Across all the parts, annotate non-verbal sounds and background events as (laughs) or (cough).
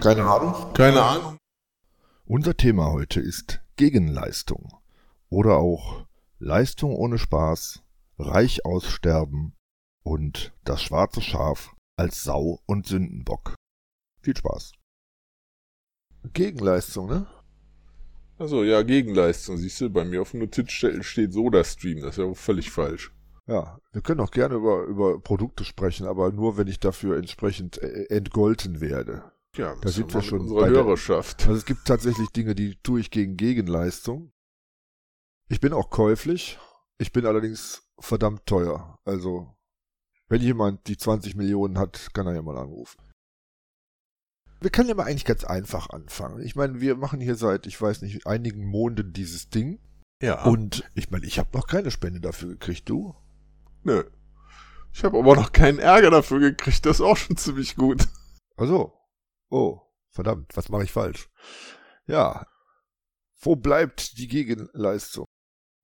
Keine Ahnung. Keine Ahnung. Unser Thema heute ist Gegenleistung oder auch Leistung ohne Spaß, reich aussterben und das schwarze Schaf als Sau und Sündenbock. Viel Spaß. Gegenleistung, ne? Also ja, Gegenleistung. Siehst du, bei mir auf dem Notizzettel steht SodaStream. Das ist ja völlig falsch. Ja, wir können auch gerne über, über Produkte sprechen, aber nur, wenn ich dafür entsprechend äh, entgolten werde. Ja, Da sind wir schon der- Hörerschaft. Also es gibt tatsächlich Dinge, die tue ich gegen Gegenleistung. Ich bin auch käuflich. Ich bin allerdings verdammt teuer. Also, wenn jemand die 20 Millionen hat, kann er ja mal anrufen. Wir können ja mal eigentlich ganz einfach anfangen. Ich meine, wir machen hier seit, ich weiß nicht, einigen Monaten dieses Ding. Ja. Und ich meine, ich habe noch keine Spende dafür gekriegt, du? Nö. Ich habe aber noch keinen Ärger dafür gekriegt. Das ist auch schon ziemlich gut. Also, oh, verdammt, was mache ich falsch? Ja, wo bleibt die Gegenleistung?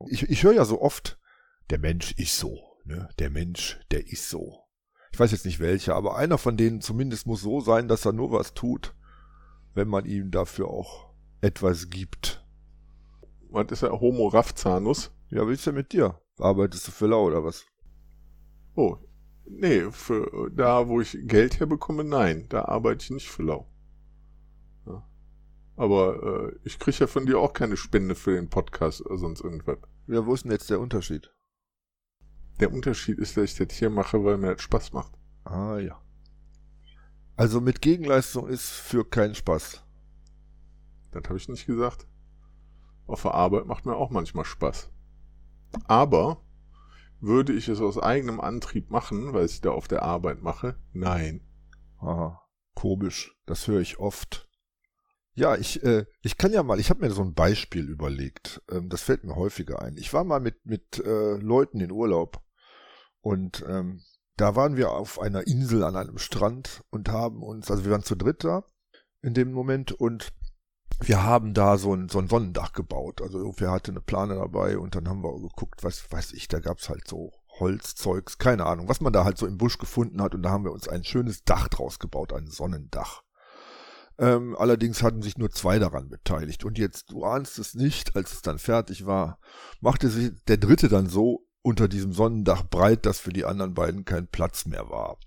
Ich, ich höre ja so oft, der Mensch ist so, ne? Der Mensch, der ist so. Ich weiß jetzt nicht welcher, aber einer von denen zumindest muss so sein, dass er nur was tut, wenn man ihm dafür auch etwas gibt. Was ist der Homo Raphzanus? Ja, wie ist denn mit dir? Arbeitest du für lau oder was? Oh, nee, für da, wo ich Geld herbekomme, nein. Da arbeite ich nicht für lau. Ja. Aber äh, ich kriege ja von dir auch keine Spende für den Podcast oder sonst irgendwas. Ja, wo ist denn jetzt der Unterschied? Der Unterschied ist, dass ich das hier mache, weil mir das Spaß macht. Ah ja. Also mit Gegenleistung ist für keinen Spaß. Das habe ich nicht gesagt. Auf der Arbeit macht mir auch manchmal Spaß. Aber würde ich es aus eigenem Antrieb machen, weil ich da auf der Arbeit mache? Nein. Aha, komisch. Das höre ich oft. Ja, ich, äh, ich kann ja mal, ich habe mir so ein Beispiel überlegt. Ähm, das fällt mir häufiger ein. Ich war mal mit, mit äh, Leuten in Urlaub und ähm, da waren wir auf einer Insel an einem Strand und haben uns, also wir waren zu dritt da in dem Moment und wir haben da so ein, so ein Sonnendach gebaut. Also irgendwer hatte eine Plane dabei und dann haben wir geguckt, was weiß ich, da gab's halt so Holzzeugs, keine Ahnung, was man da halt so im Busch gefunden hat und da haben wir uns ein schönes Dach draus gebaut, ein Sonnendach. Ähm, allerdings hatten sich nur zwei daran beteiligt und jetzt, du ahnst es nicht, als es dann fertig war, machte sich der dritte dann so unter diesem Sonnendach breit, dass für die anderen beiden kein Platz mehr war.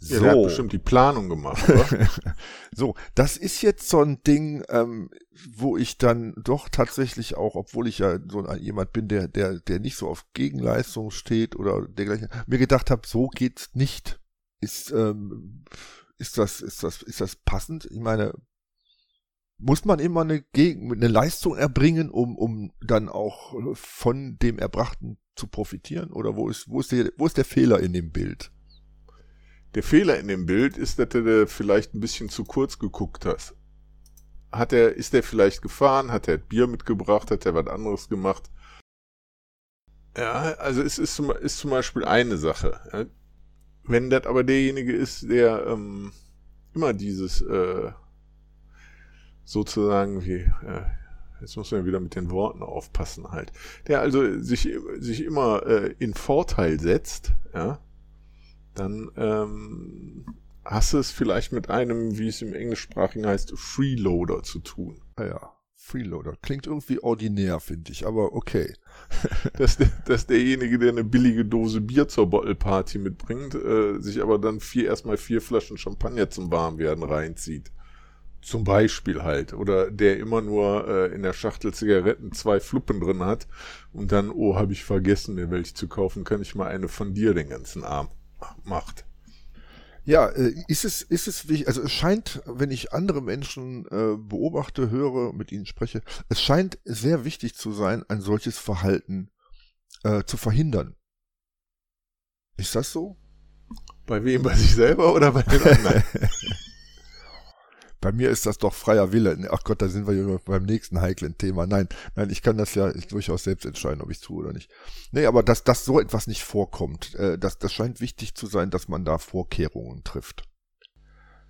Ja, der hat bestimmt die Planung gemacht, oder? (laughs) so, das ist jetzt so ein Ding, ähm, wo ich dann doch tatsächlich auch, obwohl ich ja so ein, jemand bin, der, der, der nicht so auf Gegenleistung steht oder dergleichen, mir gedacht habe, so geht's nicht. Ist, ähm, ist das, ist das, ist das passend? Ich meine, muss man immer eine, Gegen eine Leistung erbringen, um, um dann auch von dem Erbrachten zu profitieren? Oder wo ist, wo ist der, wo ist der Fehler in dem Bild? Der Fehler in dem Bild ist, dass du vielleicht ein bisschen zu kurz geguckt hast. Hat er, ist er vielleicht gefahren? Hat er Bier mitgebracht? Hat er was anderes gemacht? Ja, also es ist zum, ist zum Beispiel eine Sache. Wenn das aber derjenige ist, der ähm, immer dieses äh, sozusagen wie, äh, jetzt muss man wieder mit den Worten aufpassen halt, der also sich, sich immer äh, in Vorteil setzt, ja, dann ähm, hast du es vielleicht mit einem, wie es im Englischsprachigen heißt, Freeloader zu tun. Ah ja, Freeloader. Klingt irgendwie ordinär, finde ich, aber okay. (laughs) dass, der, dass derjenige, der eine billige Dose Bier zur Bottle-Party mitbringt, äh, sich aber dann vier, erstmal vier Flaschen Champagner zum Warmwerden reinzieht. Zum Beispiel halt. Oder der immer nur äh, in der Schachtel Zigaretten zwei Fluppen drin hat und dann, oh, habe ich vergessen, mir welche zu kaufen, kann ich mal eine von dir den ganzen Abend macht. Ja, äh, ist es, ist es wichtig, also es scheint, wenn ich andere Menschen äh, beobachte, höre, mit ihnen spreche, es scheint sehr wichtig zu sein, ein solches Verhalten äh, zu verhindern. Ist das so? Bei wem? Bei sich selber oder bei den anderen? (laughs) Bei mir ist das doch freier Wille. Ach Gott, da sind wir ja beim nächsten heiklen Thema. Nein, nein, ich kann das ja durchaus selbst entscheiden, ob ich tue oder nicht. Nee, aber dass, dass so etwas nicht vorkommt, äh, das, das scheint wichtig zu sein, dass man da Vorkehrungen trifft.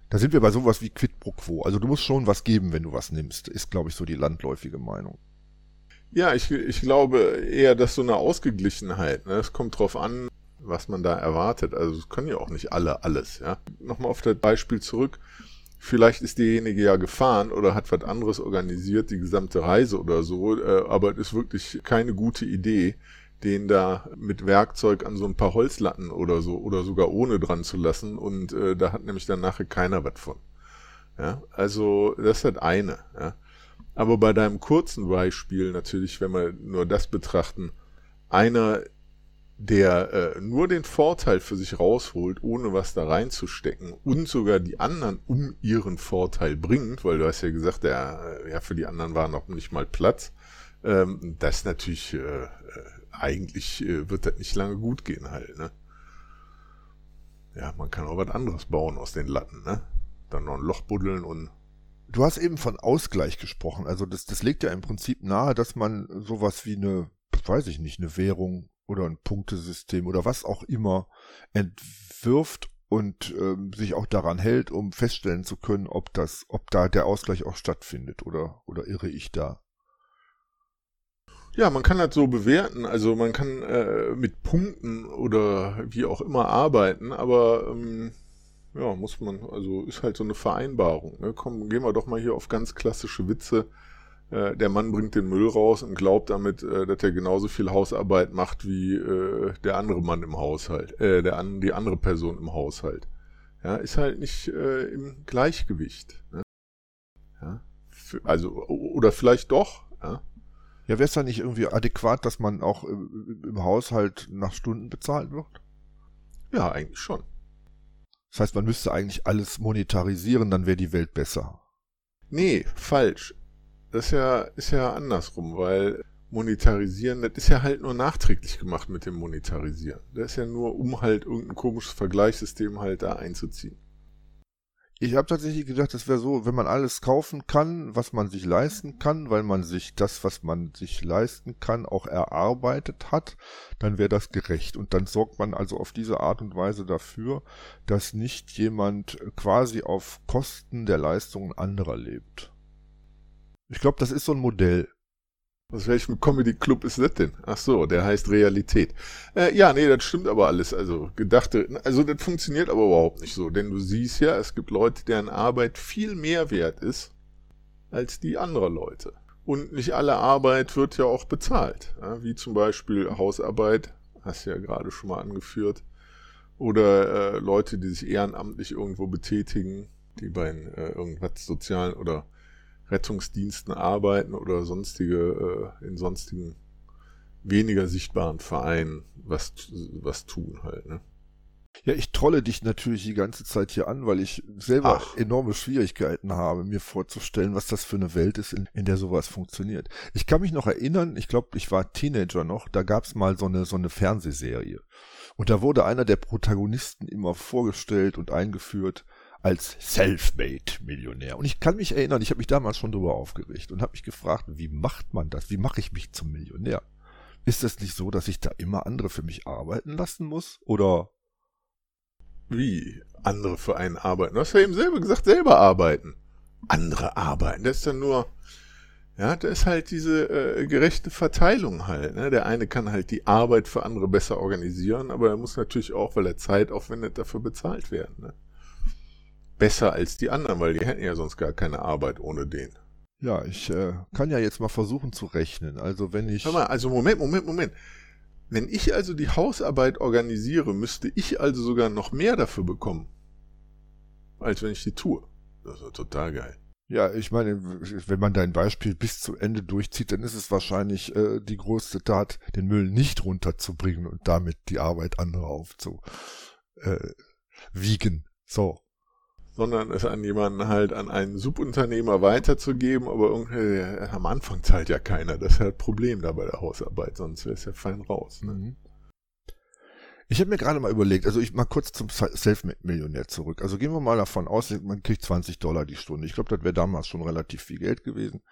Da sind wir bei sowas wie Quid pro quo. Also du musst schon was geben, wenn du was nimmst, ist, glaube ich, so die landläufige Meinung. Ja, ich, ich glaube eher, dass so eine Ausgeglichenheit, ne, es kommt drauf an, was man da erwartet. Also es können ja auch nicht alle alles, ja. Nochmal auf das Beispiel zurück. Vielleicht ist derjenige ja gefahren oder hat was anderes organisiert, die gesamte Reise oder so, äh, aber es ist wirklich keine gute Idee, den da mit Werkzeug an so ein paar Holzlatten oder so oder sogar ohne dran zu lassen und äh, da hat nämlich dann nachher keiner was von. Ja, also das halt eine. Ja. Aber bei deinem kurzen Beispiel natürlich, wenn wir nur das betrachten, einer der äh, nur den Vorteil für sich rausholt, ohne was da reinzustecken und sogar die anderen um ihren Vorteil bringt, weil du hast ja gesagt, der, äh, ja, für die anderen war noch nicht mal Platz. Ähm, das natürlich, äh, äh, eigentlich äh, wird das nicht lange gut gehen halt, ne? Ja, man kann auch was anderes bauen aus den Latten, ne? Dann noch ein Loch buddeln und Du hast eben von Ausgleich gesprochen. Also das, das legt ja im Prinzip nahe, dass man sowas wie eine, weiß ich nicht, eine Währung oder ein Punktesystem oder was auch immer entwirft und ähm, sich auch daran hält, um feststellen zu können, ob das, ob da der Ausgleich auch stattfindet oder oder irre ich da? Ja, man kann das so bewerten. Also man kann äh, mit Punkten oder wie auch immer arbeiten, aber ähm, ja, muss man, also ist halt so eine Vereinbarung. Ne? Komm, gehen wir doch mal hier auf ganz klassische Witze. Äh, der Mann bringt den Müll raus und glaubt damit, äh, dass er genauso viel Hausarbeit macht wie äh, der andere Mann im Haushalt, äh, der an, die andere Person im Haushalt. Ja, ist halt nicht äh, im Gleichgewicht. Ne? Ja, für, also oder vielleicht doch. Ja, ja wäre es da nicht irgendwie adäquat, dass man auch im, im Haushalt nach Stunden bezahlt wird? Ja, eigentlich schon. Das heißt, man müsste eigentlich alles monetarisieren, dann wäre die Welt besser. Nee, falsch. Das ist ja, ist ja andersrum, weil monetarisieren, das ist ja halt nur nachträglich gemacht mit dem Monetarisieren. Das ist ja nur, um halt irgendein komisches Vergleichssystem halt da einzuziehen. Ich habe tatsächlich gedacht, das wäre so, wenn man alles kaufen kann, was man sich leisten kann, weil man sich das, was man sich leisten kann, auch erarbeitet hat, dann wäre das gerecht. Und dann sorgt man also auf diese Art und Weise dafür, dass nicht jemand quasi auf Kosten der Leistungen anderer lebt. Ich glaube, das ist so ein Modell. Aus welchem Comedy-Club ist das denn? Ach so, der heißt Realität. Äh, ja, nee, das stimmt aber alles. Also gedachte, also das funktioniert aber überhaupt nicht so. Denn du siehst ja, es gibt Leute, deren Arbeit viel mehr wert ist als die anderer Leute. Und nicht alle Arbeit wird ja auch bezahlt. Ja, wie zum Beispiel Hausarbeit, hast du ja gerade schon mal angeführt. Oder äh, Leute, die sich ehrenamtlich irgendwo betätigen, die bei äh, irgendwas sozialen oder Rettungsdiensten arbeiten oder sonstige, äh, in sonstigen weniger sichtbaren Vereinen was, was tun halt, ne? Ja, ich trolle dich natürlich die ganze Zeit hier an, weil ich selber Ach. enorme Schwierigkeiten habe, mir vorzustellen, was das für eine Welt ist, in, in der sowas funktioniert. Ich kann mich noch erinnern, ich glaube, ich war Teenager noch, da gab's mal so eine, so eine Fernsehserie. Und da wurde einer der Protagonisten immer vorgestellt und eingeführt als Selfmade-Millionär. Und ich kann mich erinnern, ich habe mich damals schon darüber aufgeregt und habe mich gefragt, wie macht man das? Wie mache ich mich zum Millionär? Ist es nicht so, dass ich da immer andere für mich arbeiten lassen muss? Oder wie andere für einen arbeiten? Du hast ja eben selber gesagt, selber arbeiten. Andere arbeiten. Das ist dann nur, ja, das ist halt diese äh, gerechte Verteilung halt. Ne? Der eine kann halt die Arbeit für andere besser organisieren, aber er muss natürlich auch, weil er Zeit aufwendet, dafür bezahlt werden. Ne? Besser als die anderen, weil die hätten ja sonst gar keine Arbeit ohne den. Ja, ich äh, kann ja jetzt mal versuchen zu rechnen. Also wenn ich. Hör mal, also Moment, Moment, Moment. Wenn ich also die Hausarbeit organisiere, müsste ich also sogar noch mehr dafür bekommen, als wenn ich die tue. Das ist total geil. Ja, ich meine, wenn man dein Beispiel bis zu Ende durchzieht, dann ist es wahrscheinlich äh, die größte Tat, den Müll nicht runterzubringen und damit die Arbeit anderer aufzuwiegen. Äh, so sondern es an jemanden halt an einen Subunternehmer weiterzugeben, aber irgendwie, am Anfang zahlt ja keiner. Das ist ja das Problem da bei der Hausarbeit, sonst wäre es ja fein raus. Ne? Mhm. Ich habe mir gerade mal überlegt, also ich mal kurz zum Self-Millionär zurück. Also gehen wir mal davon aus, man kriegt 20 Dollar die Stunde. Ich glaube, das wäre damals schon relativ viel Geld gewesen.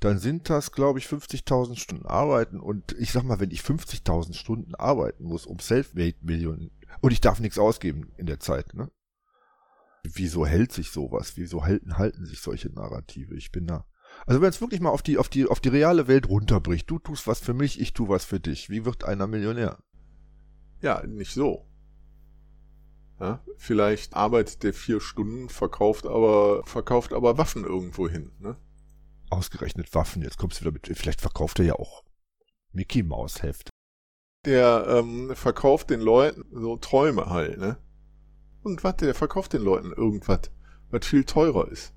Dann sind das, glaube ich, 50.000 Stunden arbeiten. Und ich sag mal, wenn ich 50.000 Stunden arbeiten muss, um Self-Made-Millionen, und ich darf nichts ausgeben in der Zeit, ne? Wieso hält sich sowas? Wieso halten, halten sich solche Narrative? Ich bin da. Also wenn es wirklich mal auf die, auf die, auf die reale Welt runterbricht, du tust was für mich, ich tu was für dich. Wie wird einer Millionär? Ja, nicht so. Ja, vielleicht arbeitet der vier Stunden, verkauft aber, verkauft aber Waffen irgendwo hin. Ne? Ausgerechnet Waffen, jetzt kommst du wieder mit, vielleicht verkauft er ja auch Mickey Maus Heft. Der ähm, verkauft den Leuten so Träume halt, ne? Und warte, der verkauft den Leuten irgendwas, was viel teurer ist.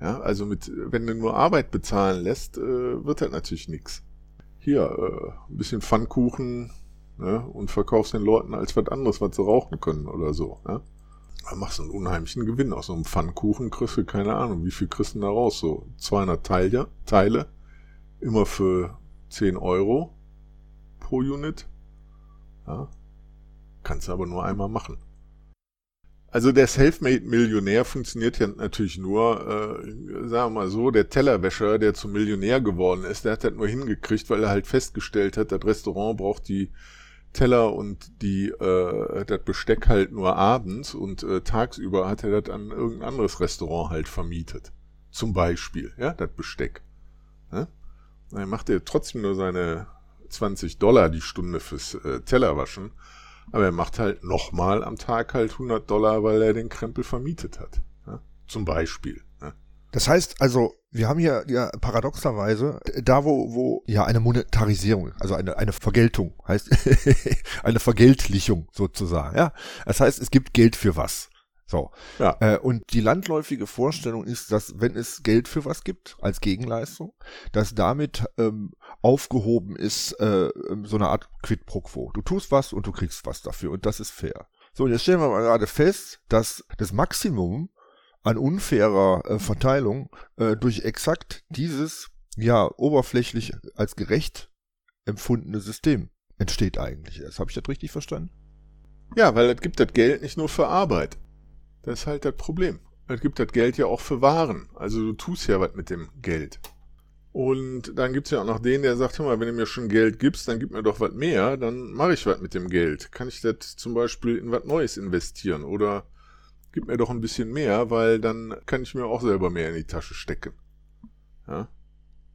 Ja, also mit, wenn du nur Arbeit bezahlen lässt, äh, wird halt natürlich nix. Hier, äh, ein bisschen Pfannkuchen, ne? Und verkaufst den Leuten als was anderes, was sie rauchen können oder so, ne? Da machst du einen unheimlichen Gewinn aus so einem Pfannkuchen, kriegst du keine Ahnung, wie viel kriegst du da raus? So 200 Teile, Teile, immer für 10 Euro pro Unit. Ja. Kannst du aber nur einmal machen. Also der Selfmade-Millionär funktioniert ja natürlich nur, äh, sagen wir mal so, der Tellerwäscher, der zum Millionär geworden ist, der hat das nur hingekriegt, weil er halt festgestellt hat, das Restaurant braucht die Teller und die äh, das Besteck halt nur abends und äh, tagsüber hat er das an irgendein anderes Restaurant halt vermietet. Zum Beispiel, ja, das Besteck. Ja? Dann macht er trotzdem nur seine 20 Dollar die Stunde fürs äh, Tellerwaschen. Aber er macht halt nochmal am Tag halt 100 Dollar, weil er den Krempel vermietet hat. Ja? Zum Beispiel. Ja? Das heißt also, wir haben hier ja paradoxerweise da, wo, wo ja eine Monetarisierung, also eine, eine Vergeltung heißt, (laughs) eine Vergeltlichung sozusagen. Ja, das heißt, es gibt Geld für was. So. Ja. Äh, und die landläufige Vorstellung ist, dass wenn es Geld für was gibt als Gegenleistung, dass damit ähm, aufgehoben ist äh, ähm, so eine Art Quid pro quo. Du tust was und du kriegst was dafür und das ist fair. So, und jetzt stellen wir mal gerade fest, dass das Maximum an unfairer äh, Verteilung äh, durch exakt dieses ja oberflächlich als gerecht empfundene System entsteht eigentlich erst. Habe ich das richtig verstanden? Ja, weil es gibt das Geld nicht nur für Arbeit. Das ist halt das Problem. Es gibt das Geld ja auch für Waren. Also du tust ja was mit dem Geld. Und dann gibt's ja auch noch den, der sagt, hör mal, wenn du mir schon Geld gibst, dann gib mir doch was mehr, dann mache ich was mit dem Geld. Kann ich das zum Beispiel in was Neues investieren oder gib mir doch ein bisschen mehr, weil dann kann ich mir auch selber mehr in die Tasche stecken. Ja?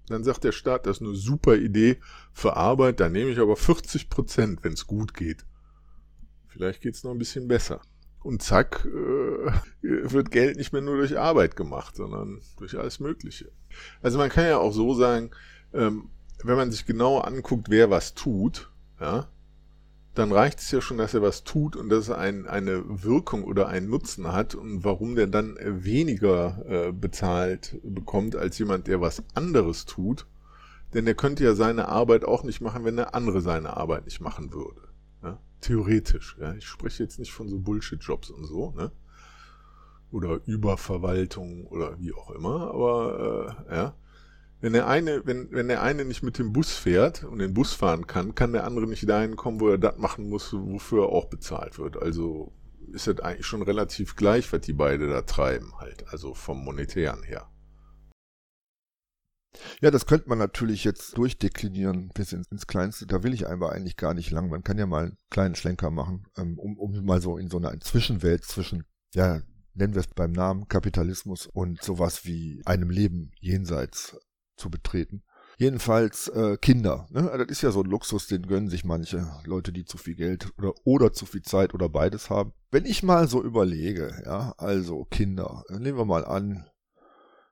Dann sagt der Staat, das ist eine super Idee für Arbeit, da nehme ich aber 40 Prozent, wenn es gut geht. Vielleicht geht's noch ein bisschen besser und zack, äh, (laughs) wird Geld nicht mehr nur durch Arbeit gemacht, sondern durch alles Mögliche. Also man kann ja auch so sagen, ähm, wenn man sich genau anguckt, wer was tut, ja, dann reicht es ja schon, dass er was tut und dass er ein, eine Wirkung oder einen Nutzen hat und warum der dann weniger äh, bezahlt bekommt als jemand, der was anderes tut. Denn er könnte ja seine Arbeit auch nicht machen, wenn der andere seine Arbeit nicht machen würde. Theoretisch, ja. Ich spreche jetzt nicht von so Bullshit-Jobs und so, ne? Oder Überverwaltung oder wie auch immer, aber äh, ja. Wenn der eine, wenn, wenn der eine nicht mit dem Bus fährt und den Bus fahren kann, kann der andere nicht dahin kommen, wo er das machen muss, wofür er auch bezahlt wird. Also ist das eigentlich schon relativ gleich, was die beide da treiben, halt, also vom Monetären her. Ja, das könnte man natürlich jetzt durchdeklinieren bis ins, ins Kleinste. Da will ich aber eigentlich gar nicht lang. Man kann ja mal einen kleinen Schlenker machen, ähm, um, um mal so in so einer Zwischenwelt zwischen, ja, nennen wir es beim Namen, Kapitalismus und sowas wie einem Leben jenseits zu betreten. Jedenfalls äh, Kinder. Ne? Das ist ja so ein Luxus, den gönnen sich manche Leute, die zu viel Geld oder, oder zu viel Zeit oder beides haben. Wenn ich mal so überlege, ja, also Kinder, nehmen wir mal an,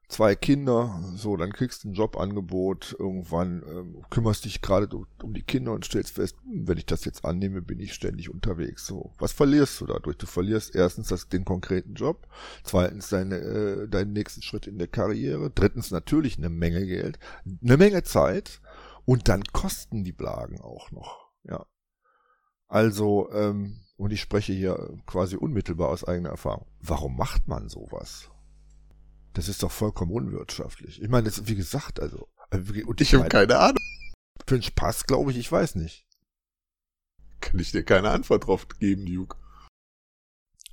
zwei Kinder, so, dann kriegst du ein Jobangebot, irgendwann ähm, kümmerst dich gerade um die Kinder und stellst fest, hm, wenn ich das jetzt annehme, bin ich ständig unterwegs. So, was verlierst du dadurch? Du verlierst erstens das, den konkreten Job, zweitens deine, äh, deinen nächsten Schritt in der Karriere, drittens natürlich eine Menge Geld, eine Menge Zeit und dann kosten die Blagen auch noch. Ja. Also, ähm, und ich spreche hier quasi unmittelbar aus eigener Erfahrung. Warum macht man sowas? Das ist doch vollkommen unwirtschaftlich. Ich meine, das, wie gesagt, also. Äh, und ich, ich habe keine Ahnung. Für den Spaß, glaube ich, ich weiß nicht. Kann ich dir keine Antwort drauf geben, Duke.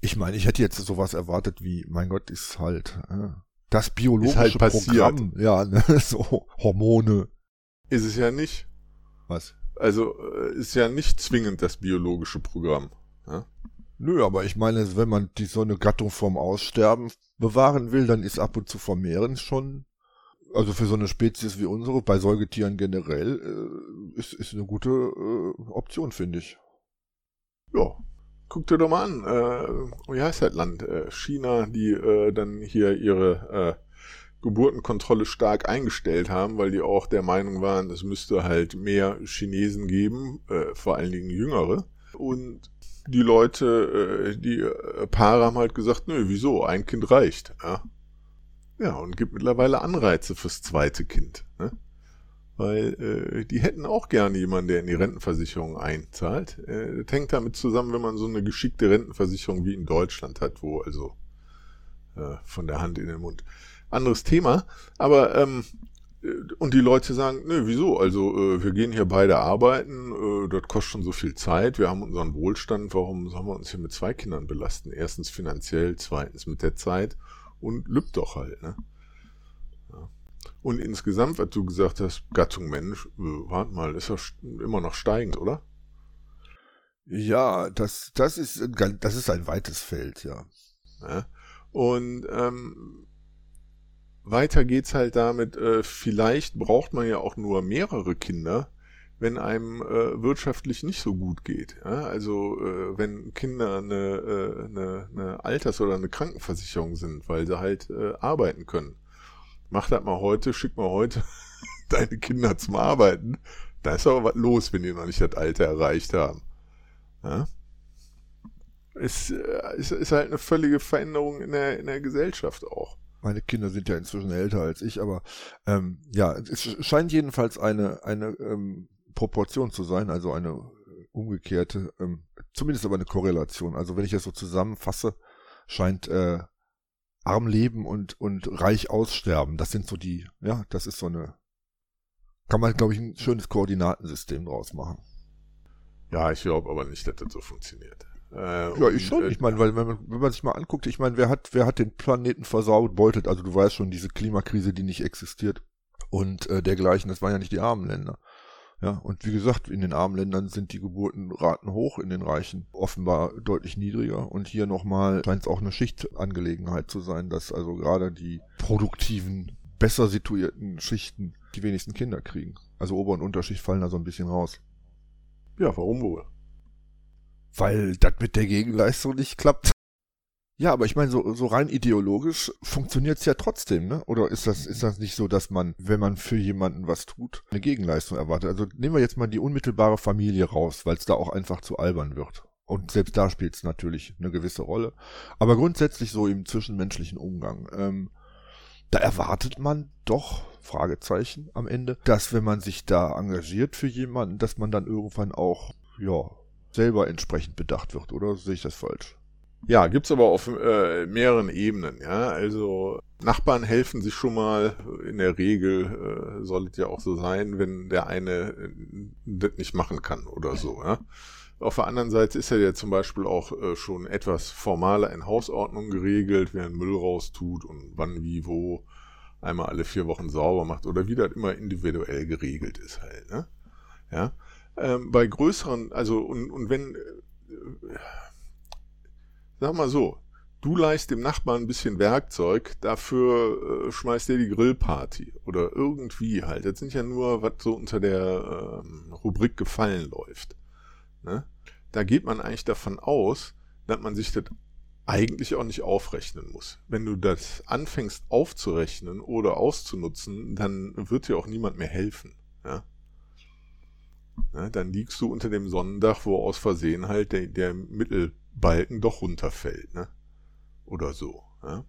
Ich meine, ich hätte jetzt sowas erwartet wie, mein Gott, ist halt äh, das biologische ist halt passiert. Programm. Ja, ne, (laughs) so Hormone. Ist es ja nicht. Was? Also äh, ist ja nicht zwingend das biologische Programm. Ja? Nö, aber ich meine, wenn man die so eine Gattung vom Aussterben bewahren will, dann ist ab und zu vermehren schon, also für so eine Spezies wie unsere, bei Säugetieren generell, äh, ist, ist eine gute äh, Option, finde ich. Ja, guck dir doch mal an, äh, wie heißt das Land? Äh, China, die äh, dann hier ihre äh, Geburtenkontrolle stark eingestellt haben, weil die auch der Meinung waren, es müsste halt mehr Chinesen geben, äh, vor allen Dingen Jüngere. Und die Leute, äh, die äh, Paare haben halt gesagt, nö, wieso, ein Kind reicht. Ja, ja und gibt mittlerweile Anreize fürs zweite Kind. Ne? Weil äh, die hätten auch gerne jemanden, der in die Rentenversicherung einzahlt. Äh, das hängt damit zusammen, wenn man so eine geschickte Rentenversicherung wie in Deutschland hat, wo also äh, von der Hand in den Mund anderes Thema. Aber ähm, und die Leute sagen, nö, wieso? Also äh, wir gehen hier beide arbeiten, äh, das kostet schon so viel Zeit, wir haben unseren Wohlstand, warum sollen wir uns hier mit zwei Kindern belasten? Erstens finanziell, zweitens mit der Zeit und lübt doch halt, ne? Ja. Und insgesamt, was du gesagt hast, Gattung Mensch, äh, warte mal, ist ja immer noch steigend, oder? Ja, das, das ist, das ist ein weites Feld, ja. ja. Und ähm, weiter geht's halt damit, äh, vielleicht braucht man ja auch nur mehrere Kinder, wenn einem äh, wirtschaftlich nicht so gut geht. Ja? Also äh, wenn Kinder eine, äh, eine, eine Alters- oder eine Krankenversicherung sind, weil sie halt äh, arbeiten können. Mach das mal heute, schick mal heute (laughs) deine Kinder zum Arbeiten. Da ist aber was los, wenn die noch nicht das Alter erreicht haben. Ja? Es äh, ist, ist halt eine völlige Veränderung in der, in der Gesellschaft auch. Meine Kinder sind ja inzwischen älter als ich, aber ähm, ja, es scheint jedenfalls eine, eine ähm, Proportion zu sein, also eine umgekehrte, ähm, zumindest aber eine Korrelation. Also wenn ich das so zusammenfasse, scheint äh, arm leben und, und reich aussterben. Das sind so die, ja, das ist so eine, kann man, glaube ich, ein schönes Koordinatensystem draus machen. Ja, ich glaube aber nicht, dass das so funktioniert. Äh, ja, ich schon. Äh, ich meine, weil wenn man, wenn man sich mal anguckt, ich meine, wer hat, wer hat den Planeten versaut, beutet, also du weißt schon, diese Klimakrise, die nicht existiert und äh, dergleichen, das waren ja nicht die armen Länder. Ja, und wie gesagt, in den armen Ländern sind die Geburtenraten hoch, in den reichen offenbar deutlich niedriger. Und hier nochmal scheint es auch eine Schichtangelegenheit zu sein, dass also gerade die produktiven, besser situierten Schichten die wenigsten Kinder kriegen. Also Ober- und Unterschicht fallen da so ein bisschen raus. Ja, warum wohl? Weil das mit der Gegenleistung nicht klappt. Ja, aber ich meine, so, so rein ideologisch funktioniert's ja trotzdem, ne? Oder ist das, ist das nicht so, dass man, wenn man für jemanden was tut, eine Gegenleistung erwartet? Also nehmen wir jetzt mal die unmittelbare Familie raus, weil es da auch einfach zu albern wird. Und selbst da spielt es natürlich eine gewisse Rolle. Aber grundsätzlich so im zwischenmenschlichen Umgang. Ähm, da erwartet man doch, Fragezeichen am Ende, dass wenn man sich da engagiert für jemanden, dass man dann irgendwann auch, ja, selber entsprechend bedacht wird, oder sehe ich das falsch? Ja, gibt's aber auf äh, mehreren Ebenen, ja. Also Nachbarn helfen sich schon mal, in der Regel äh, soll es ja auch so sein, wenn der eine äh, das nicht machen kann oder so, ja. Auf der anderen Seite ist ja zum Beispiel auch äh, schon etwas formaler in Hausordnung geregelt, wer einen Müll raustut und wann, wie, wo einmal alle vier Wochen sauber macht oder wie das immer individuell geregelt ist halt, ne? Ja. Ähm, bei größeren, also und, und wenn, äh, sag mal so, du leist dem Nachbarn ein bisschen Werkzeug, dafür äh, schmeißt der die Grillparty oder irgendwie halt. Das sind ja nur, was so unter der ähm, Rubrik gefallen läuft. Ne? Da geht man eigentlich davon aus, dass man sich das eigentlich auch nicht aufrechnen muss. Wenn du das anfängst aufzurechnen oder auszunutzen, dann wird dir auch niemand mehr helfen. Ja? Ne, dann liegst du unter dem Sonnendach, wo aus Versehen halt der, der Mittelbalken doch runterfällt, ne? Oder so. Ja?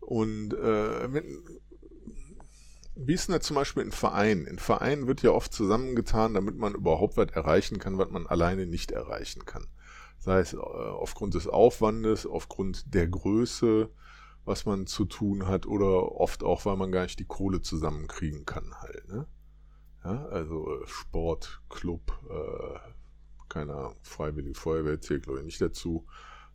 Und äh, wenn, wie ist denn das zum Beispiel in Vereinen? In Vereinen wird ja oft zusammengetan, damit man überhaupt was erreichen kann, was man alleine nicht erreichen kann. Sei es äh, aufgrund des Aufwandes, aufgrund der Größe, was man zu tun hat, oder oft auch, weil man gar nicht die Kohle zusammenkriegen kann halt. Ne? Ja, also äh, Sportclub, äh, keine Ahnung, Freiwillige Feuerwehr zählt glaube ich nicht dazu,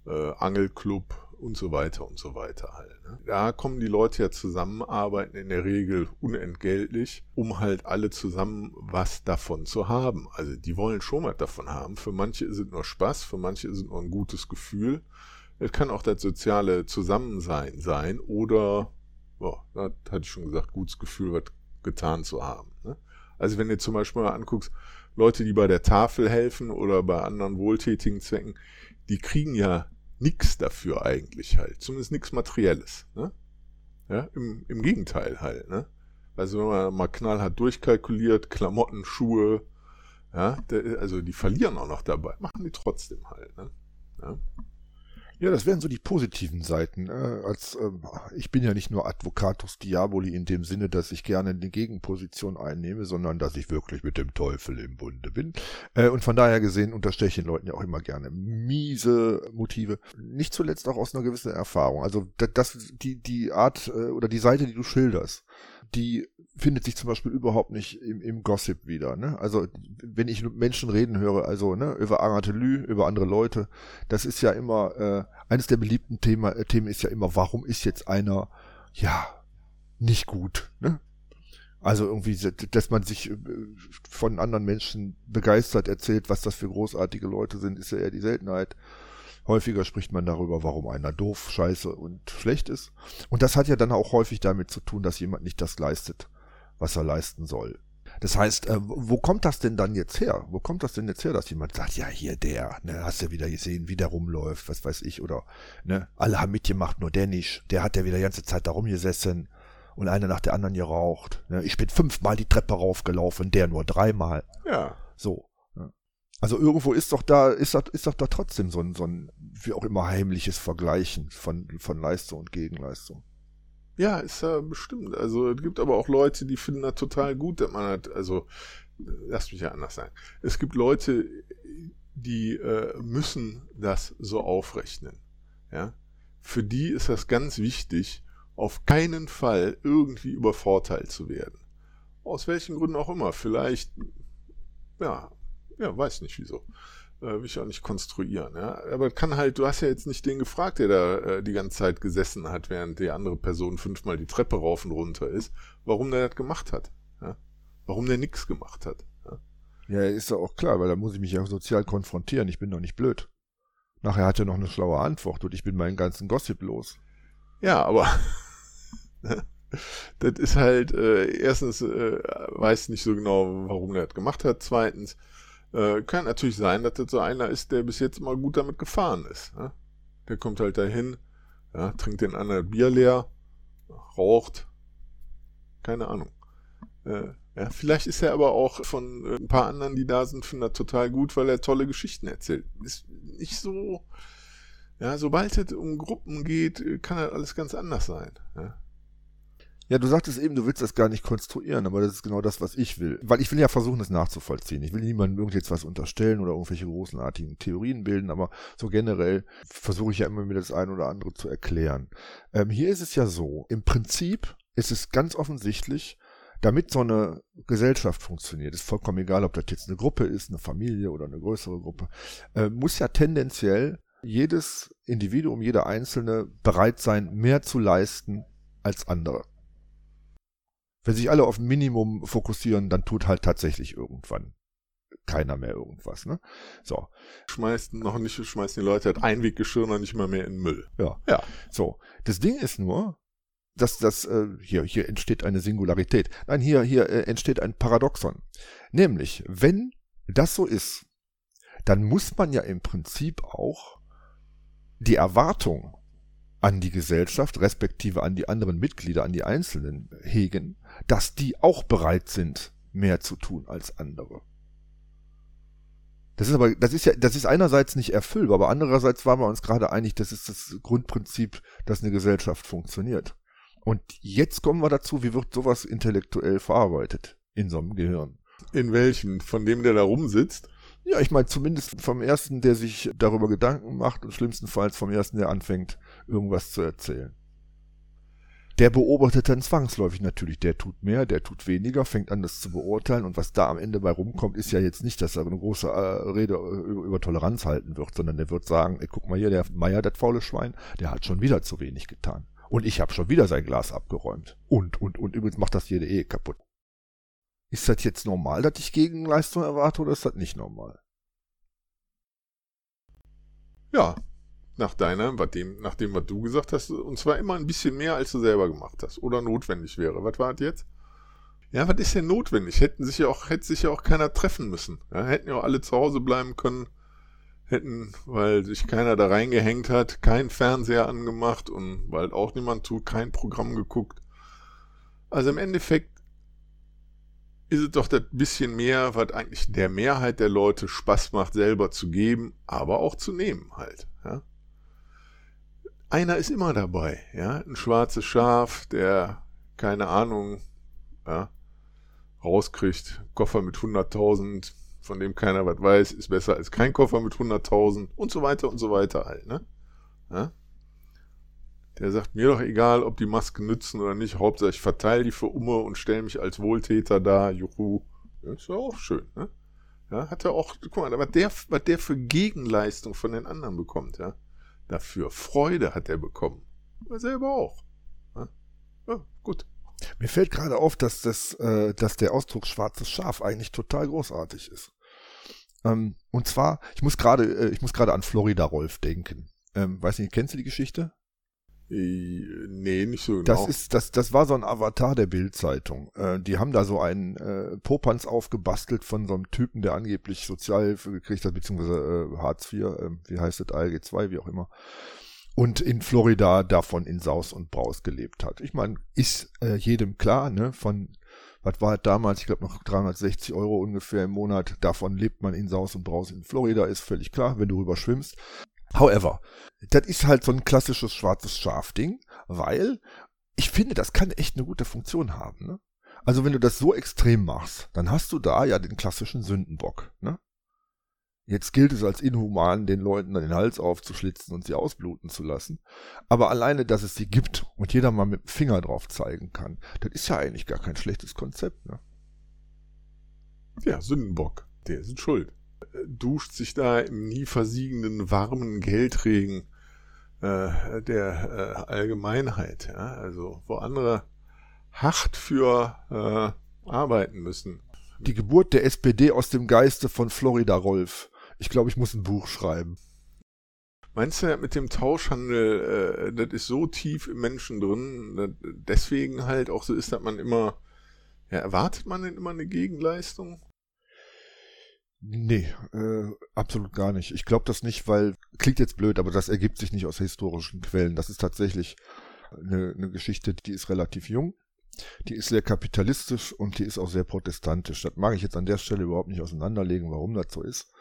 äh, Angelclub und so weiter und so weiter halt. Ne? Da kommen die Leute ja zusammen, arbeiten in der Regel unentgeltlich, um halt alle zusammen was davon zu haben. Also die wollen schon was davon haben. Für manche ist es nur Spaß, für manche ist es nur ein gutes Gefühl. Es kann auch das soziale Zusammensein sein oder, boah, das hatte ich schon gesagt, gutes Gefühl, was getan zu haben. Ne? Also wenn du zum Beispiel mal anguckst, Leute, die bei der Tafel helfen oder bei anderen wohltätigen Zwecken, die kriegen ja nichts dafür eigentlich halt. Zumindest nichts Materielles. Ne? Ja, im, im Gegenteil halt. Ne? Also wenn man mal knallhart durchkalkuliert, Klamotten, Schuhe, ja, der, also die verlieren auch noch dabei, machen die trotzdem halt. Ne? Ja. Ja, das wären so die positiven Seiten. Äh, als ähm, ich bin ja nicht nur Advocatus Diaboli in dem Sinne, dass ich gerne eine Gegenposition einnehme, sondern dass ich wirklich mit dem Teufel im Bunde bin. Äh, und von daher gesehen unterstelle ich den Leuten ja auch immer gerne miese Motive. Nicht zuletzt auch aus einer gewissen Erfahrung. Also das, die die Art äh, oder die Seite, die du schilderst, die findet sich zum Beispiel überhaupt nicht im, im Gossip wieder. Ne? Also wenn ich Menschen reden höre, also ne, über Arantelü, über andere Leute, das ist ja immer, äh, eines der beliebten Thema, äh, Themen ist ja immer, warum ist jetzt einer, ja, nicht gut. Ne? Also irgendwie, dass man sich äh, von anderen Menschen begeistert erzählt, was das für großartige Leute sind, ist ja eher die Seltenheit. Häufiger spricht man darüber, warum einer doof, scheiße und schlecht ist. Und das hat ja dann auch häufig damit zu tun, dass jemand nicht das leistet, was er leisten soll. Das heißt, äh, wo kommt das denn dann jetzt her? Wo kommt das denn jetzt her, dass jemand sagt, ja, hier der, ne, hast du ja wieder gesehen, wie der rumläuft, was weiß ich, oder, ne, alle haben mitgemacht, nur der nicht, der hat ja wieder die ganze Zeit da rumgesessen und einer nach der anderen geraucht. Ne? Ich bin fünfmal die Treppe raufgelaufen, der nur dreimal. Ja. So. Also irgendwo ist doch da, ist doch, ist doch da trotzdem so ein, so ein, wie auch immer heimliches Vergleichen von, von Leistung und Gegenleistung. Ja, ist ja bestimmt. Also es gibt aber auch Leute, die finden das total gut, dass man hat, also lass mich ja anders sagen. Es gibt Leute, die äh, müssen das so aufrechnen. Ja? Für die ist das ganz wichtig, auf keinen Fall irgendwie übervorteilt zu werden. Aus welchen Gründen auch immer. Vielleicht, ja, ja, weiß nicht wieso. Äh, will ich auch nicht konstruieren. Ja? Aber kann halt, du hast ja jetzt nicht den gefragt, der da äh, die ganze Zeit gesessen hat, während die andere Person fünfmal die Treppe rauf und runter ist, warum der das gemacht hat. Ja? Warum der nichts gemacht hat. Ja? ja, ist doch auch klar, weil da muss ich mich ja sozial konfrontieren. Ich bin doch nicht blöd. Nachher hat er noch eine schlaue Antwort und ich bin meinen ganzen Gossip los. Ja, aber (laughs) das ist halt, äh, erstens äh, weiß nicht so genau, warum der das gemacht hat. Zweitens, äh, kann natürlich sein, dass das so einer ist, der bis jetzt mal gut damit gefahren ist. Ne? Der kommt halt dahin, ja, trinkt den anderen Bier leer, raucht, keine Ahnung. Äh, ja, vielleicht ist er aber auch von äh, ein paar anderen, die da sind, findet er total gut, weil er tolle Geschichten erzählt. Ist nicht so, ja, sobald es um Gruppen geht, kann das alles ganz anders sein. Ja? Ja, du sagtest eben, du willst das gar nicht konstruieren, aber das ist genau das, was ich will. Weil ich will ja versuchen, das nachzuvollziehen. Ich will niemandem irgendetwas was unterstellen oder irgendwelche großenartigen Theorien bilden, aber so generell versuche ich ja immer mir das eine oder andere zu erklären. Ähm, hier ist es ja so, im Prinzip ist es ganz offensichtlich, damit so eine Gesellschaft funktioniert, ist vollkommen egal, ob das jetzt eine Gruppe ist, eine Familie oder eine größere Gruppe, äh, muss ja tendenziell jedes Individuum, jeder Einzelne bereit sein, mehr zu leisten als andere wenn sich alle auf ein Minimum fokussieren, dann tut halt tatsächlich irgendwann keiner mehr irgendwas, ne? So. Schmeißt noch nicht, schmeißen die Leute halt Einweggeschirr noch nicht mal mehr in den Müll. Ja. Ja. So. Das Ding ist nur, dass das, äh, hier, hier entsteht eine Singularität. Nein, hier, hier äh, entsteht ein Paradoxon. Nämlich, wenn das so ist, dann muss man ja im Prinzip auch die Erwartung an die Gesellschaft, respektive an die anderen Mitglieder, an die Einzelnen hegen, dass die auch bereit sind, mehr zu tun als andere. Das ist aber, das ist ja, das ist einerseits nicht erfüllbar, aber andererseits waren wir uns gerade einig, das ist das Grundprinzip, dass eine Gesellschaft funktioniert. Und jetzt kommen wir dazu, wie wird sowas intellektuell verarbeitet in so einem Gehirn? In welchen? Von dem, der da rumsitzt? Ja, ich meine zumindest vom ersten, der sich darüber Gedanken macht und schlimmstenfalls vom ersten, der anfängt, irgendwas zu erzählen. Der beobachtet dann zwangsläufig natürlich, der tut mehr, der tut weniger, fängt an, das zu beurteilen und was da am Ende bei rumkommt, ist ja jetzt nicht, dass er eine große äh, Rede über, Toleranz halten wird, sondern der wird sagen, ey, guck mal hier, der Meier, das faule Schwein, der hat schon wieder zu wenig getan. Und ich habe schon wieder sein Glas abgeräumt. Und, und, und übrigens macht das jede Ehe kaputt. Ist das jetzt normal, dass ich Gegenleistung erwarte oder ist das nicht normal? Ja, nach deiner, nach dem, nach dem, was du gesagt hast, und zwar immer ein bisschen mehr, als du selber gemacht hast oder notwendig wäre. Was war das jetzt? Ja, was ist denn notwendig? Hätten sich ja auch, hätte sich ja auch keiner treffen müssen. Ja, hätten ja auch alle zu Hause bleiben können. hätten, weil sich keiner da reingehängt hat, kein Fernseher angemacht und weil auch niemand tut, kein Programm geguckt. Also im Endeffekt ist es doch das bisschen mehr, was eigentlich der Mehrheit der Leute Spaß macht, selber zu geben, aber auch zu nehmen halt. Ja? Einer ist immer dabei, ja, ein schwarzes Schaf, der keine Ahnung, ja, rauskriegt, Koffer mit 100.000, von dem keiner was weiß, ist besser als kein Koffer mit 100.000 und so weiter und so weiter halt, ne? Ja? Der sagt mir doch egal, ob die Masken nützen oder nicht, Hauptsache ich verteile die für Umme und stelle mich als Wohltäter da, juhu. Ja, ist ja auch schön, ne? Ja, hat er auch, guck mal, was der, was der für Gegenleistung von den anderen bekommt, ja? Dafür Freude hat er bekommen. Er selber auch. Ja, ja gut. Mir fällt gerade auf, dass, das, äh, dass der Ausdruck schwarzes Schaf eigentlich total großartig ist. Ähm, und zwar, ich muss gerade, äh, an Florida Rolf denken. Ähm, weiß nicht, kennst du die Geschichte? Nee, nicht so genau. Das ist, das, das war so ein Avatar der Bildzeitung. Äh, die haben da so einen äh, Popanz aufgebastelt von so einem Typen, der angeblich Sozialhilfe gekriegt hat, beziehungsweise äh, Hartz IV, äh, wie heißt das, ALG 2, wie auch immer. Und in Florida davon in Saus und Braus gelebt hat. Ich meine, ist äh, jedem klar, ne, von was war damals, ich glaube noch 360 Euro ungefähr im Monat, davon lebt man in Saus und Braus in Florida, ist völlig klar, wenn du rüber schwimmst. However, das ist halt so ein klassisches schwarzes Schaf-Ding, weil ich finde, das kann echt eine gute Funktion haben. Ne? Also wenn du das so extrem machst, dann hast du da ja den klassischen Sündenbock. Ne? Jetzt gilt es als inhuman, den Leuten den Hals aufzuschlitzen und sie ausbluten zu lassen. Aber alleine, dass es sie gibt und jeder mal mit dem Finger drauf zeigen kann, das ist ja eigentlich gar kein schlechtes Konzept. Ne? Ja, Sündenbock, der ist schuld duscht sich da im nie versiegenden warmen Geldregen äh, der äh, Allgemeinheit. Ja? Also wo andere hart für äh, arbeiten müssen. Die Geburt der SPD aus dem Geiste von Florida Rolf. Ich glaube, ich muss ein Buch schreiben. Meinst du, mit dem Tauschhandel, äh, das ist so tief im Menschen drin, deswegen halt auch so ist, dass man immer, ja, erwartet man denn immer eine Gegenleistung? Nee, äh, absolut gar nicht. Ich glaube das nicht, weil, klingt jetzt blöd, aber das ergibt sich nicht aus historischen Quellen. Das ist tatsächlich eine, eine Geschichte, die ist relativ jung. Die ist sehr kapitalistisch und die ist auch sehr protestantisch. Das mag ich jetzt an der Stelle überhaupt nicht auseinanderlegen, warum das so ist.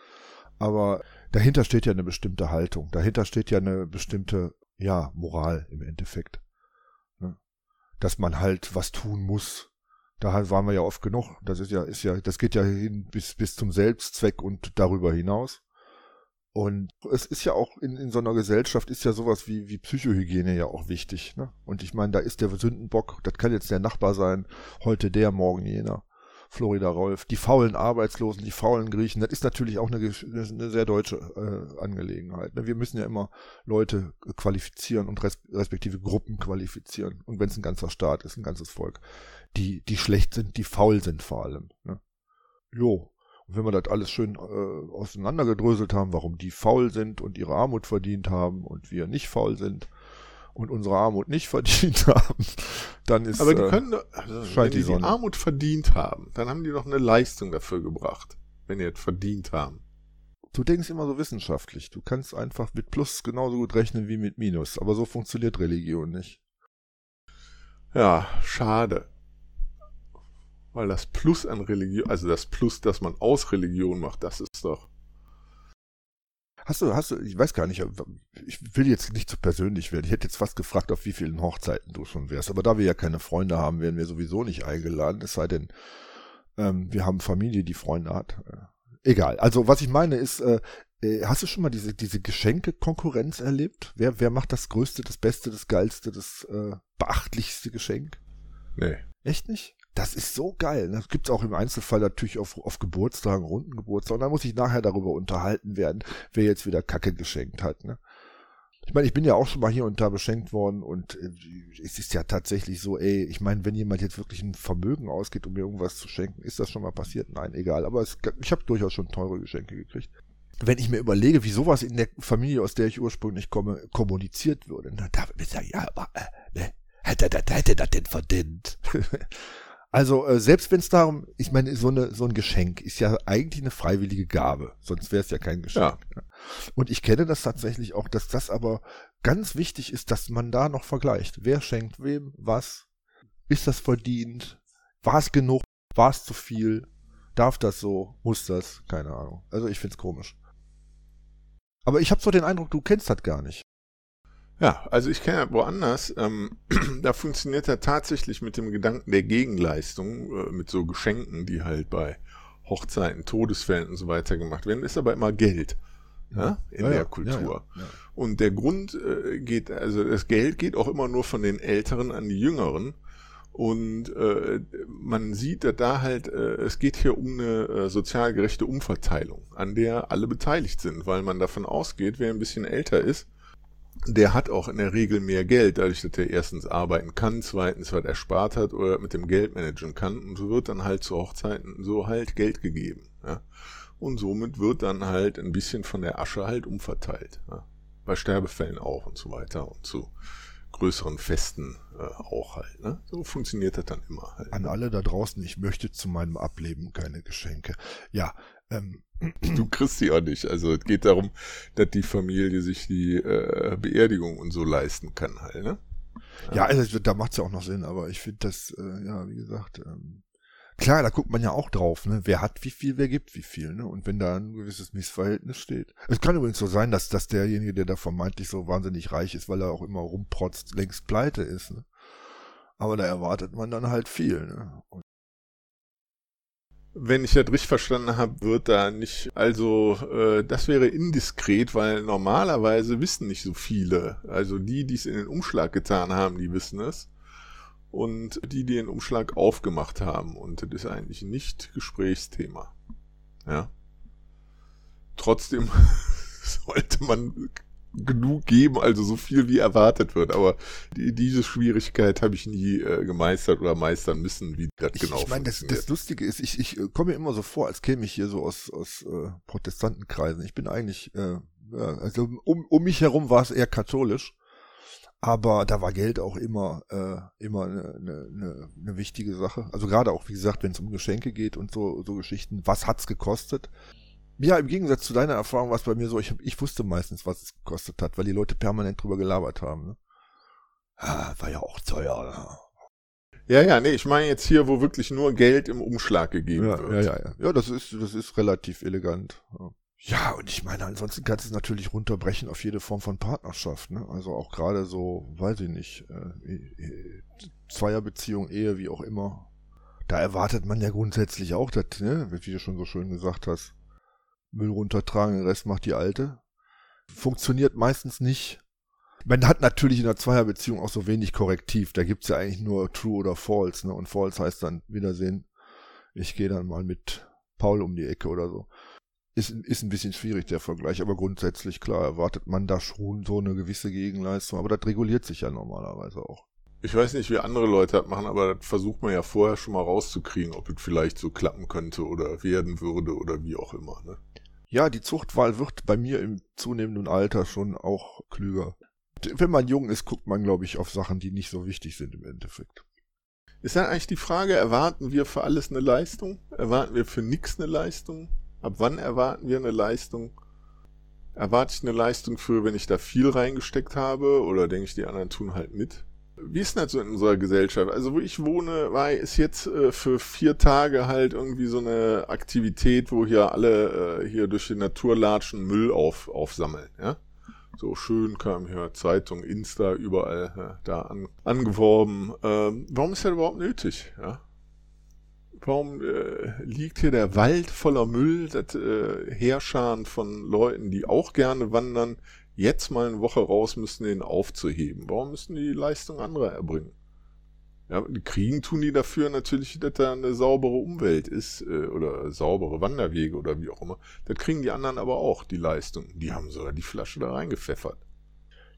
Aber dahinter steht ja eine bestimmte Haltung. Dahinter steht ja eine bestimmte, ja, Moral im Endeffekt. Ne? Dass man halt was tun muss, da waren wir ja oft genug. Das ist ja, ist ja, das geht ja hin bis, bis zum Selbstzweck und darüber hinaus. Und es ist ja auch in, in so einer Gesellschaft ist ja sowas wie, wie Psychohygiene ja auch wichtig. Ne? Und ich meine, da ist der Sündenbock, das kann jetzt der Nachbar sein, heute der, morgen jener. Florida Rolf, die faulen Arbeitslosen, die faulen Griechen, das ist natürlich auch eine, eine sehr deutsche äh, Angelegenheit. Ne? Wir müssen ja immer Leute qualifizieren und res respektive Gruppen qualifizieren. Und wenn es ein ganzer Staat ist, ein ganzes Volk die, die schlecht sind, die faul sind vor allem. Ne? Jo. Und wenn wir das alles schön äh, auseinandergedröselt haben, warum die faul sind und ihre Armut verdient haben und wir nicht faul sind und unsere Armut nicht (laughs) verdient haben, dann ist Aber die äh, können, also, wenn die, die, die Armut verdient haben, dann haben die doch eine Leistung dafür gebracht, wenn die es verdient haben. Du denkst immer so wissenschaftlich. Du kannst einfach mit Plus genauso gut rechnen wie mit Minus. Aber so funktioniert Religion nicht. Ja, schade. Weil das Plus an Religion, also das Plus, das man aus Religion macht, das ist doch. Hast du, hast du, ich weiß gar nicht, ich will jetzt nicht zu persönlich werden. Ich hätte jetzt fast gefragt, auf wie vielen Hochzeiten du schon wärst. Aber da wir ja keine Freunde haben, werden wir sowieso nicht eingeladen. Es sei denn, ähm, wir haben Familie, die Freunde hat. Äh, egal. Also was ich meine ist, äh, äh, hast du schon mal diese, diese Geschenke-Konkurrenz erlebt? Wer, wer macht das größte, das beste, das geilste, das äh, beachtlichste Geschenk? Nee. Echt nicht? Das ist so geil. Das gibt's auch im Einzelfall natürlich auf, auf Geburtstagen, runden Geburtstagen. Da muss ich nachher darüber unterhalten werden, wer jetzt wieder Kacke geschenkt hat. Ne? Ich meine, ich bin ja auch schon mal hier und da beschenkt worden und äh, es ist ja tatsächlich so, ey, ich meine, wenn jemand jetzt wirklich ein Vermögen ausgeht, um mir irgendwas zu schenken, ist das schon mal passiert? Nein, egal. Aber es, ich habe durchaus schon teure Geschenke gekriegt. Wenn ich mir überlege, wie sowas in der Familie, aus der ich ursprünglich komme, kommuniziert würde, na, da würde ich sagen, ja, aber, äh, ne, hätte, hätte das denn verdient? (laughs) Also äh, selbst wenn es darum, ich meine, so, eine, so ein Geschenk ist ja eigentlich eine freiwillige Gabe, sonst wäre es ja kein Geschenk. Ja. Und ich kenne das tatsächlich auch, dass das aber ganz wichtig ist, dass man da noch vergleicht. Wer schenkt wem was? Ist das verdient? War es genug? War es zu viel? Darf das so? Muss das? Keine Ahnung. Also ich find's komisch. Aber ich habe so den Eindruck, du kennst das gar nicht. Ja, also ich kenne ja woanders, ähm, (clears throat) da funktioniert er tatsächlich mit dem Gedanken der Gegenleistung, äh, mit so Geschenken, die halt bei Hochzeiten, Todesfällen und so weiter gemacht werden, ist aber immer Geld ja, in ja, der Kultur. Ja, und der Grund äh, geht, also das Geld geht auch immer nur von den Älteren an die Jüngeren. Und äh, man sieht da halt, äh, es geht hier um eine äh, sozial gerechte Umverteilung, an der alle beteiligt sind, weil man davon ausgeht, wer ein bisschen älter ist, der hat auch in der Regel mehr Geld, dadurch, dass er erstens arbeiten kann, zweitens was erspart hat oder mit dem Geld managen kann. Und so wird dann halt zu Hochzeiten so halt Geld gegeben. Ja. Und somit wird dann halt ein bisschen von der Asche halt umverteilt. Ja. Bei Sterbefällen auch und so weiter und zu größeren Festen äh, auch halt. Ne? So funktioniert das dann immer halt. An ne? alle da draußen, ich möchte zu meinem Ableben keine Geschenke. Ja, ähm, du kriegst die auch nicht. Also es geht darum, dass die Familie sich die äh, Beerdigung und so leisten kann halt, ne? Ja, also da macht's ja auch noch Sinn, aber ich finde das, äh, ja, wie gesagt, ähm, klar, da guckt man ja auch drauf, ne? Wer hat wie viel, wer gibt wie viel, ne? Und wenn da ein gewisses Missverhältnis steht. Es kann übrigens so sein, dass, dass derjenige, der da vermeintlich so wahnsinnig reich ist, weil er auch immer rumprotzt, längst pleite ist, ne? Aber da erwartet man dann halt viel, ne? Und wenn ich das richtig verstanden habe, wird da nicht, also äh, das wäre indiskret, weil normalerweise wissen nicht so viele. Also die, die es in den Umschlag getan haben, die wissen es. Und die, die den Umschlag aufgemacht haben. Und das ist eigentlich nicht Gesprächsthema. Ja. Trotzdem (laughs) sollte man genug geben, also so viel wie erwartet wird. Aber die, diese Schwierigkeit habe ich nie äh, gemeistert oder meistern müssen, wie das ich, genau Ich meine, das, das Lustige ist, ich, ich äh, komme mir immer so vor, als käme ich hier so aus, aus äh, Protestantenkreisen. Ich bin eigentlich, äh, ja, also um, um mich herum war es eher katholisch. Aber da war Geld auch immer, äh, immer eine, eine, eine wichtige Sache. Also gerade auch, wie gesagt, wenn es um Geschenke geht und so, so Geschichten. Was hat's gekostet? Ja, im Gegensatz zu deiner Erfahrung war es bei mir so, ich, ich wusste meistens, was es gekostet hat, weil die Leute permanent drüber gelabert haben. Ne? Ah, war ja auch teuer. Ne? Ja, ja, nee, ich meine jetzt hier, wo wirklich nur Geld im Umschlag gegeben ja, wird. Ja, ja, ja. Ja, das ist, das ist relativ elegant. Ja, und ich meine, ansonsten kannst du es natürlich runterbrechen auf jede Form von Partnerschaft. Ne? Also auch gerade so, weiß ich nicht, äh, e, e, Zweierbeziehung, Ehe, wie auch immer. Da erwartet man ja grundsätzlich auch, dass, ne, wie du schon so schön gesagt hast, Müll runtertragen, den Rest macht die Alte. Funktioniert meistens nicht. Man hat natürlich in einer Zweierbeziehung auch so wenig Korrektiv. Da gibt's ja eigentlich nur True oder False. Ne? Und False heißt dann Wiedersehen. Ich gehe dann mal mit Paul um die Ecke oder so. Ist, ist ein bisschen schwierig, der Vergleich, aber grundsätzlich klar erwartet man da schon so eine gewisse Gegenleistung. Aber das reguliert sich ja normalerweise auch. Ich weiß nicht, wie andere Leute das machen, aber das versucht man ja vorher schon mal rauszukriegen, ob es vielleicht so klappen könnte oder werden würde oder wie auch immer. Ne? Ja, die Zuchtwahl wird bei mir im zunehmenden Alter schon auch klüger. Wenn man jung ist, guckt man, glaube ich, auf Sachen, die nicht so wichtig sind im Endeffekt. Ist dann eigentlich die Frage, erwarten wir für alles eine Leistung? Erwarten wir für nichts eine Leistung? Ab wann erwarten wir eine Leistung? Erwarte ich eine Leistung für, wenn ich da viel reingesteckt habe? Oder denke ich, die anderen tun halt mit? Wie ist denn das so in unserer Gesellschaft? Also wo ich wohne, war ist jetzt äh, für vier Tage halt irgendwie so eine Aktivität, wo hier alle äh, hier durch die Natur latschen, Müll auf, aufsammeln, ja? So schön kam hier Zeitung, Insta, überall ja, da an, angeworben. Ähm, warum ist das überhaupt nötig, ja? Warum äh, liegt hier der Wald voller Müll, das äh, Heerscharen von Leuten, die auch gerne wandern, jetzt mal eine Woche raus müssen, den aufzuheben. Warum müssen die Leistung anderer erbringen? Ja, kriegen tun die dafür natürlich, dass da eine saubere Umwelt ist äh, oder saubere Wanderwege oder wie auch immer. Das kriegen die anderen aber auch, die Leistung. Die haben sogar die Flasche da reingepfeffert.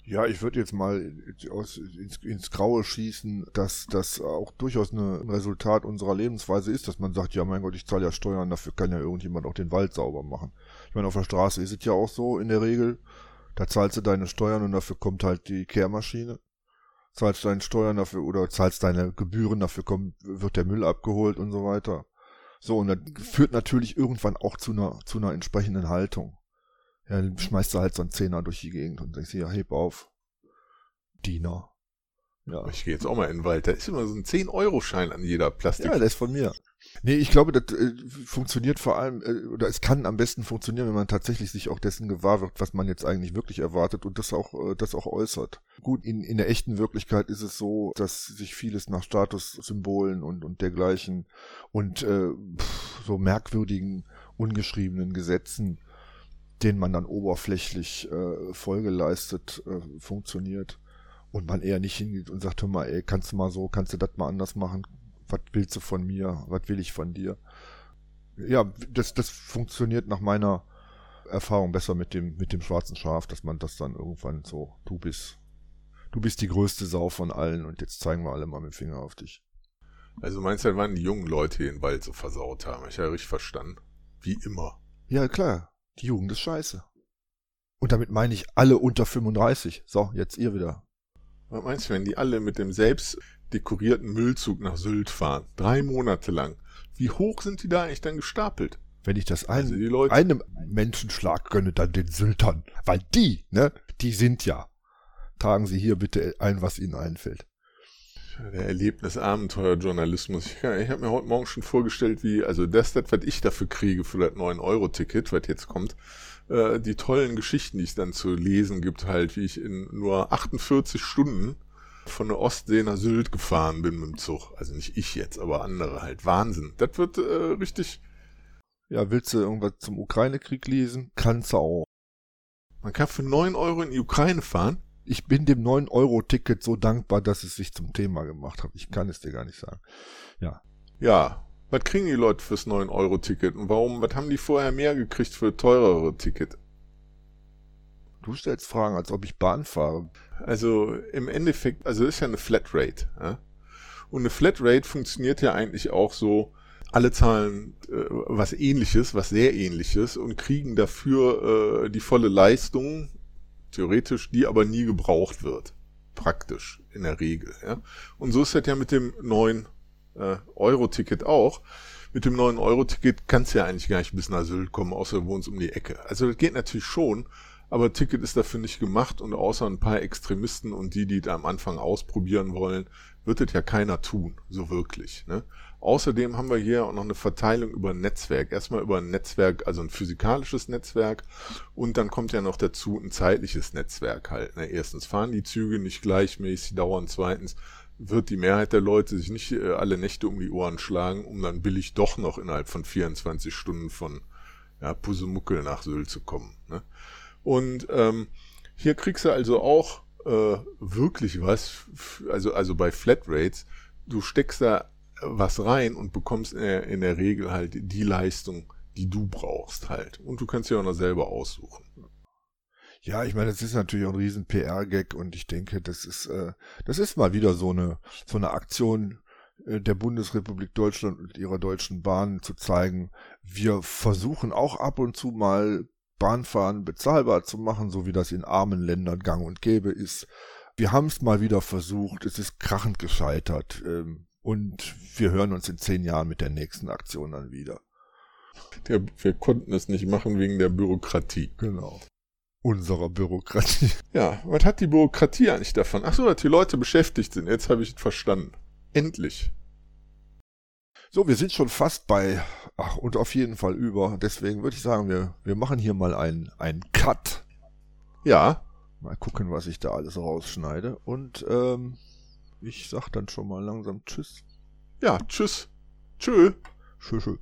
Ja, ich würde jetzt mal aus, ins, ins Graue schießen, dass das auch durchaus ein Resultat unserer Lebensweise ist, dass man sagt, ja mein Gott, ich zahle ja Steuern, dafür kann ja irgendjemand auch den Wald sauber machen. Ich meine, auf der Straße ist es ja auch so in der Regel, da zahlst du deine Steuern und dafür kommt halt die Kehrmaschine. zahlst deine Steuern dafür oder zahlst deine Gebühren, dafür kommt, wird der Müll abgeholt und so weiter. So, und das führt natürlich irgendwann auch zu einer, zu einer entsprechenden Haltung. Ja, dann schmeißt du halt so einen Zehner durch die Gegend und denkst dir, ja, heb auf. Diener. Ja. Ich gehe jetzt auch mal in den Wald. Da ist immer so ein 10-Euro-Schein an jeder Plastik. Ja, der ist von mir. Nee, ich glaube, das äh, funktioniert vor allem, äh, oder es kann am besten funktionieren, wenn man tatsächlich sich auch dessen gewahr wird, was man jetzt eigentlich wirklich erwartet und das auch, äh, das auch äußert. Gut, in, in der echten Wirklichkeit ist es so, dass sich vieles nach Statussymbolen und, und dergleichen und äh, so merkwürdigen, ungeschriebenen Gesetzen, denen man dann oberflächlich äh, Folge leistet, äh, funktioniert und man eher nicht hingeht und sagt, hör mal, ey, kannst du mal so, kannst du das mal anders machen? Was willst du von mir? Was will ich von dir? Ja, das, das funktioniert nach meiner Erfahrung besser mit dem, mit dem schwarzen Schaf, dass man das dann irgendwann so, du bist, du bist die größte Sau von allen und jetzt zeigen wir alle mal mit dem Finger auf dich. Also meinst du, waren die jungen Leute, die den Wald so versaut haben? Ich habe ja richtig verstanden. Wie immer. Ja, klar. Die Jugend ist scheiße. Und damit meine ich alle unter 35. So, jetzt ihr wieder. Was meinst du, wenn die alle mit dem selbst dekorierten Müllzug nach Sylt fahren? Drei Monate lang. Wie hoch sind die da eigentlich dann gestapelt? Wenn ich das ein, also einem Menschenschlag gönne, dann den Syltern. Weil die, ne, die sind ja. Tragen Sie hier bitte ein, was Ihnen einfällt. Der Erlebnis-Abenteuer-Journalismus. Ich, ich habe mir heute Morgen schon vorgestellt, wie, also das, das, was ich dafür kriege für das 9-Euro-Ticket, was jetzt kommt, äh, die tollen Geschichten, die es dann zu lesen gibt, halt, wie ich in nur 48 Stunden von der Ostsee nach Sylt gefahren bin mit dem Zug. Also nicht ich jetzt, aber andere halt. Wahnsinn. Das wird äh, richtig. Ja, willst du irgendwas zum Ukraine-Krieg lesen? Kannst du auch. Man kann für 9 Euro in die Ukraine fahren. Ich bin dem 9-Euro-Ticket so dankbar, dass es sich zum Thema gemacht hat. Ich kann es dir gar nicht sagen. Ja. Ja, was kriegen die Leute fürs 9-Euro-Ticket und warum, was haben die vorher mehr gekriegt für teurere Ticket? Du stellst Fragen, als ob ich Bahn fahre. Also im Endeffekt, also ist ja eine Flatrate. Ja? Und eine Flatrate funktioniert ja eigentlich auch so, alle zahlen äh, was ähnliches, was sehr ähnliches und kriegen dafür äh, die volle Leistung, theoretisch, die aber nie gebraucht wird. Praktisch, in der Regel. Ja? Und so ist das ja mit dem neuen äh, Euro-Ticket auch. Mit dem 9-Euro-Ticket kannst du ja eigentlich gar nicht bis nach Sylt kommen, außer du wohnst um die Ecke. Also das geht natürlich schon, aber Ticket ist dafür nicht gemacht und außer ein paar Extremisten und die, die da am Anfang ausprobieren wollen, wird das ja keiner tun, so wirklich. Ne? Außerdem haben wir hier auch noch eine Verteilung über ein Netzwerk. Erstmal über ein Netzwerk, also ein physikalisches Netzwerk und dann kommt ja noch dazu ein zeitliches Netzwerk halt. Ne? Erstens fahren die Züge nicht gleichmäßig dauern, zweitens wird die Mehrheit der Leute sich nicht äh, alle Nächte um die Ohren schlagen, um dann billig doch noch innerhalb von 24 Stunden von ja, Pusemuckel nach Sylt zu kommen. Ne? Und ähm, hier kriegst du also auch äh, wirklich was, also, also bei Flatrates, du steckst da was rein und bekommst in der, in der Regel halt die Leistung, die du brauchst halt. Und du kannst dir auch noch selber aussuchen. Ja, ich meine, das ist natürlich auch ein riesen PR-Gag und ich denke, das ist, äh, das ist mal wieder so eine, so eine Aktion äh, der Bundesrepublik Deutschland und ihrer Deutschen Bahn zu zeigen, wir versuchen auch ab und zu mal Bahnfahren bezahlbar zu machen, so wie das in armen Ländern gang und gäbe ist. Wir haben es mal wieder versucht, es ist krachend gescheitert ähm, und wir hören uns in zehn Jahren mit der nächsten Aktion dann wieder. Der, wir konnten es nicht machen wegen der Bürokratie. Genau unserer Bürokratie. (laughs) Ja, was hat die Bürokratie eigentlich davon? Ach so, dass die Leute beschäftigt sind. Jetzt habe ich es verstanden. Endlich. So, wir sind schon fast bei, ach, und auf jeden Fall über. Deswegen würde ich sagen, wir, wir machen hier mal einen, einen Cut. Ja. Mal gucken, was ich da alles rausschneide. Und ähm, ich sag dann schon mal langsam Tschüss. Ja, Tschüss. Tschö. Tschüss. tschö.